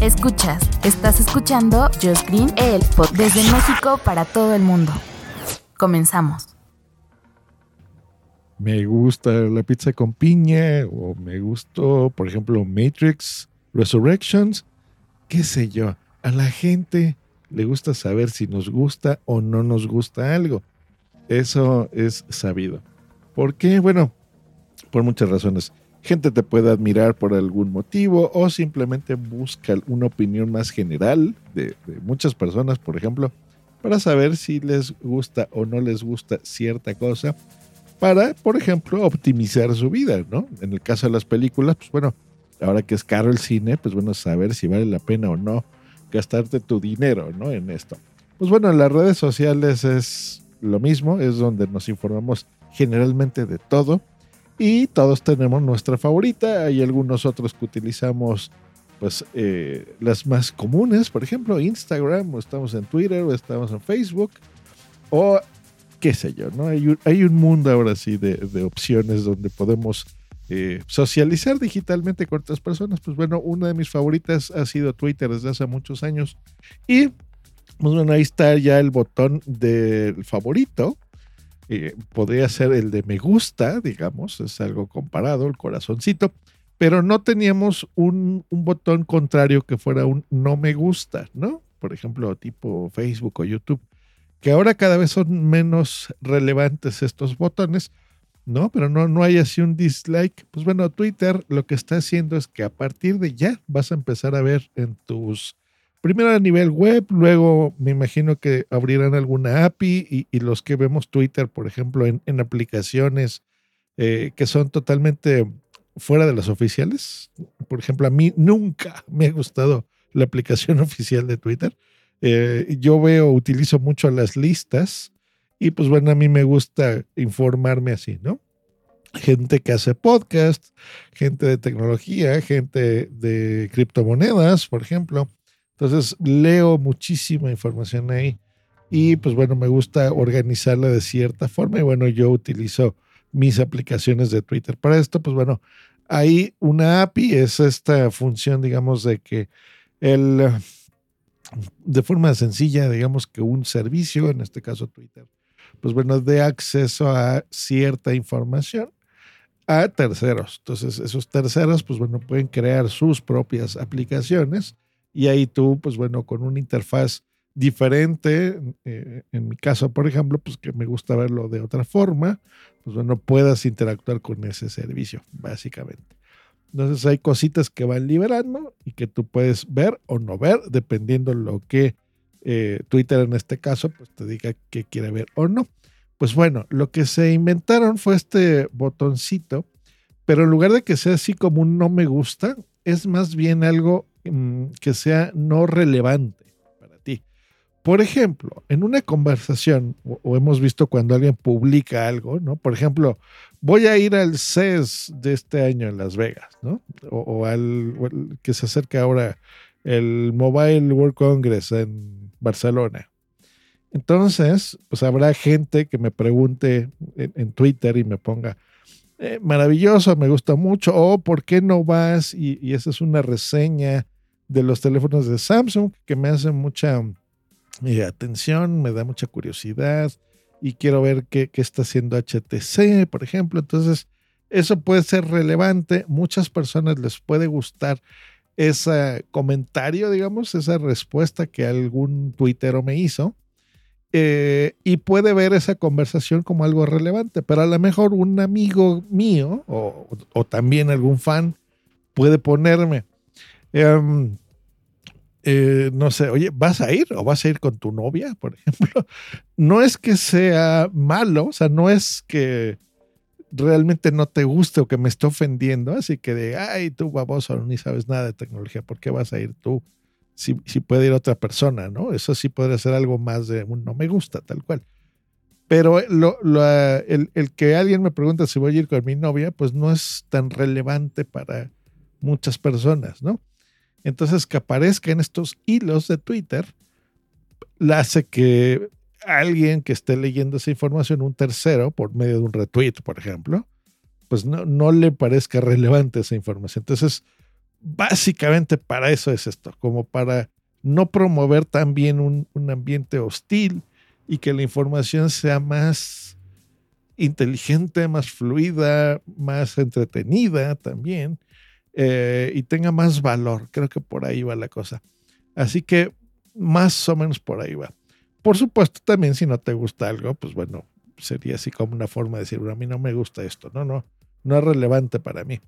Escuchas, estás escuchando Just Green, el pod desde México para todo el mundo. Comenzamos. Me gusta la pizza con piña o me gustó, por ejemplo, Matrix Resurrections, qué sé yo. A la gente le gusta saber si nos gusta o no nos gusta algo. Eso es sabido. ¿Por qué? Bueno, por muchas razones. Gente te puede admirar por algún motivo o simplemente busca una opinión más general de, muchas personas, por ejemplo, para saber si les gusta o no les gusta cierta cosa, para, por ejemplo, optimizar su vida, ¿no? En el caso de las películas, pues bueno, ahora que es caro el cine, pues bueno, saber si vale la pena o no gastarte tu dinero, ¿no? En esto. Pues bueno, en las redes sociales es lo mismo, es donde nos informamos generalmente de todo y todos tenemos nuestra favorita. Hay algunos otros que utilizamos, pues, eh, las más comunes, por ejemplo, Instagram, o estamos en Twitter, o estamos en Facebook, o qué sé yo, ¿no? Hay un, hay un mundo ahora sí de, de opciones donde podemos eh, socializar digitalmente con otras personas. Pues bueno, una de mis favoritas ha sido Twitter desde hace muchos años. Y pues bueno, ahí está ya el botón del favorito. Eh, podría ser el de me gusta, digamos, es algo comparado, el corazoncito, pero no teníamos un, un botón contrario que fuera un no me gusta, ¿no? Por ejemplo, tipo Facebook o YouTube, que ahora cada vez son menos relevantes estos botones, ¿no? Pero no, no hay así un dislike. Pues bueno, Twitter lo que está haciendo es que a partir de ya vas a empezar a ver en tus, primero a nivel web, luego me imagino que abrirán alguna API y, los que vemos Twitter, por ejemplo, en, en aplicaciones eh, que son totalmente fuera de las oficiales. Por ejemplo, a mí nunca me ha gustado la aplicación oficial de Twitter. Eh, yo veo, utilizo mucho las listas y pues bueno, a mí me gusta informarme así, ¿no? Gente que hace podcast, gente de tecnología, gente de criptomonedas, por ejemplo. Entonces leo muchísima información ahí y pues bueno, me gusta organizarla de cierta forma y bueno, yo utilizo mis aplicaciones de Twitter. Para esto, pues bueno, hay una API, es esta función, digamos, de que el, de forma sencilla, digamos que un servicio, en este caso Twitter, pues bueno, dé acceso a cierta información a terceros. Entonces, esos terceros, pues bueno, pueden crear sus propias aplicaciones y ahí tú, pues bueno, con una interfaz diferente, eh, en mi caso, por ejemplo, pues que me gusta verlo de otra forma, pues bueno, puedas interactuar con ese servicio, básicamente. Entonces hay cositas que van liberando y que tú puedes ver o no ver, dependiendo lo que eh, Twitter en este caso, pues te diga que quiere ver o no. Pues bueno, lo que se inventaron fue este botoncito, pero en lugar de que sea así como un no me gusta, es más bien algo que sea no relevante para ti. Por ejemplo, en una conversación, o, hemos visto cuando alguien publica algo, ¿no? Por ejemplo, voy a ir al CES de este año en Las Vegas, ¿no? O, al, que se acerca ahora el Mobile World Congress en Barcelona. Entonces, pues habrá gente que me pregunte en Twitter y me ponga, eh, maravilloso, me gusta mucho, o ¿por qué no vas? Y, esa es una reseña de los teléfonos de Samsung que me hace mucha eh, atención, me da mucha curiosidad y quiero ver qué, qué está haciendo HTC, por ejemplo. Entonces, eso puede ser relevante, muchas personas les puede gustar ese comentario, digamos, esa respuesta que algún tuitero me hizo. Eh, y puede ver esa conversación como algo relevante, pero a lo mejor un amigo mío o, también algún fan puede ponerme, eh, eh, no sé, oye, ¿vas a ir o vas a ir con tu novia, por ejemplo? No es que sea malo, o sea, no es que realmente no te guste o que me esté ofendiendo, así que de, ay, tú baboso, ni sabes nada de tecnología, ¿por qué vas a ir tú? Si, si puede ir otra persona, ¿no? Eso sí podría ser algo más de un no me gusta, tal cual. Pero lo, lo, el, el, que alguien me pregunta si voy a ir con mi novia, pues no es tan relevante para muchas personas, ¿no? Entonces, que aparezca en estos hilos de Twitter, hace que alguien que esté leyendo esa información, un tercero, por medio de un retweet, por ejemplo, pues no, no le parezca relevante esa información. Entonces, básicamente para eso es esto, como para no promover también un, un ambiente hostil y que la información sea más inteligente, más fluida, más entretenida también eh, y tenga más valor. Creo que por ahí va la cosa. Así que más o menos por ahí va. Por supuesto, también si no te gusta algo, pues bueno, sería así como una forma de decir, bueno, a mí no me gusta esto. No, no, no es relevante para mí.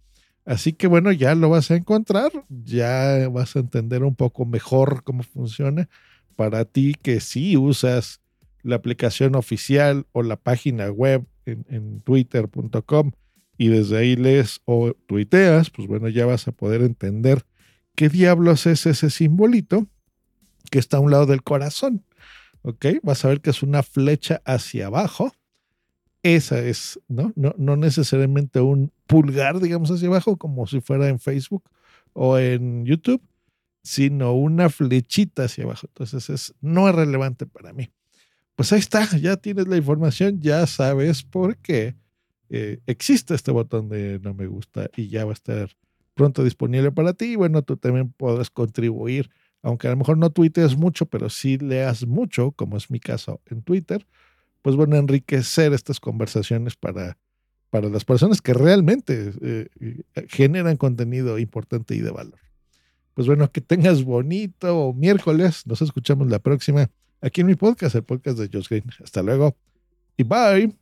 Así que bueno, ya lo vas a encontrar, ya vas a entender un poco mejor cómo funciona. Para ti que sí usas la aplicación oficial o la página web en, en twitter.com y desde ahí lees o tuiteas, pues bueno, ya vas a poder entender qué diablos es ese simbolito que está a un lado del corazón. ¿Ok? Vas a ver que es una flecha hacia abajo. Esa es, ¿no? No, no necesariamente un pulgar, digamos, hacia abajo, como si fuera en Facebook o en YouTube, sino una flechita hacia abajo. Entonces, es, no es relevante para mí. Pues ahí está, ya tienes la información, ya sabes por qué eh, existe este botón de no me gusta y ya va a estar pronto disponible para ti. Bueno, tú también podrás contribuir, aunque a lo mejor no tuitees mucho, pero sí leas mucho, como es mi caso en Twitter, pues bueno, enriquecer estas conversaciones para, para las personas que realmente eh, generan contenido importante y de valor. Pues bueno, que tengas bonito miércoles. Nos escuchamos la próxima aquí en mi podcast, el podcast de Josh Green. Hasta luego y bye.